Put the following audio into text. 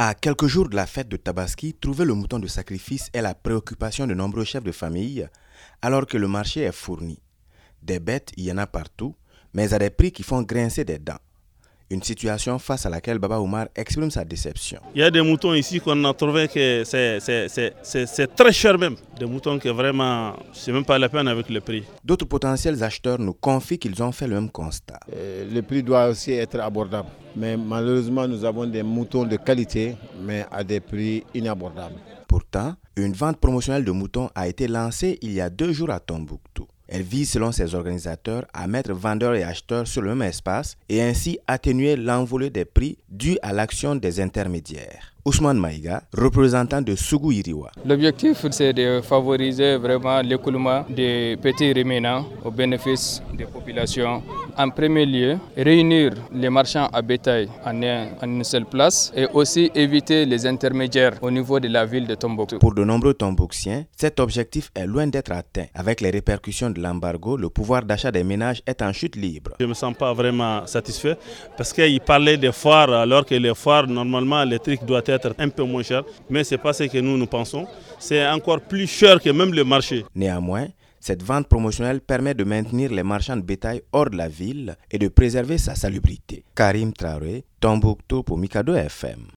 À quelques jours de la fête de Tabaski, trouver le mouton de sacrifice est la préoccupation de nombreux chefs de famille, alors que le marché est fourni. Des bêtes, il y en a partout, mais à des prix qui font grincer des dents. Une situation face à laquelle Baba Oumar exprime sa déception. Il y a des moutons ici qu'on a trouvé que c'est très cher même. Des moutons que vraiment, c'est même pas la peine avec le prix. D'autres potentiels acheteurs nous confient qu'ils ont fait le même constat. Euh, le prix doit aussi être abordable. Mais malheureusement, nous avons des moutons de qualité, mais à des prix inabordables. Pourtant, une vente promotionnelle de moutons a été lancée il y a deux jours à Tombouctou. Elle vise, selon ses organisateurs, à mettre vendeurs et acheteurs sur le même espace et ainsi atténuer l'envolée des prix dû à l'action des intermédiaires. Ousmane Maïga, représentant de Sougou Iriwa. L'objectif, c'est de favoriser vraiment l'écoulement des petits réménants au bénéfice des populations. En premier lieu, réunir les marchands à bétail en, une seule place et aussi éviter les intermédiaires au niveau de la ville de Tombouctou. Pour de nombreux Tombouctiens, cet objectif est loin d'être atteint. Avec les répercussions de l'embargo, le pouvoir d'achat des ménages est en chute libre. Je ne me sens pas vraiment satisfait parce qu'il parlait des foires alors que les foires, normalement, l'électrique doit être un peu moins cher. Mais ce n'est pas ce que nous, nous pensons. C'est encore plus cher que même le marché. Néanmoins, cette vente promotionnelle permet de maintenir les marchands de bétail hors de la ville et de préserver sa salubrité. Karim Traoré, Tombouctou pour Mikado FM.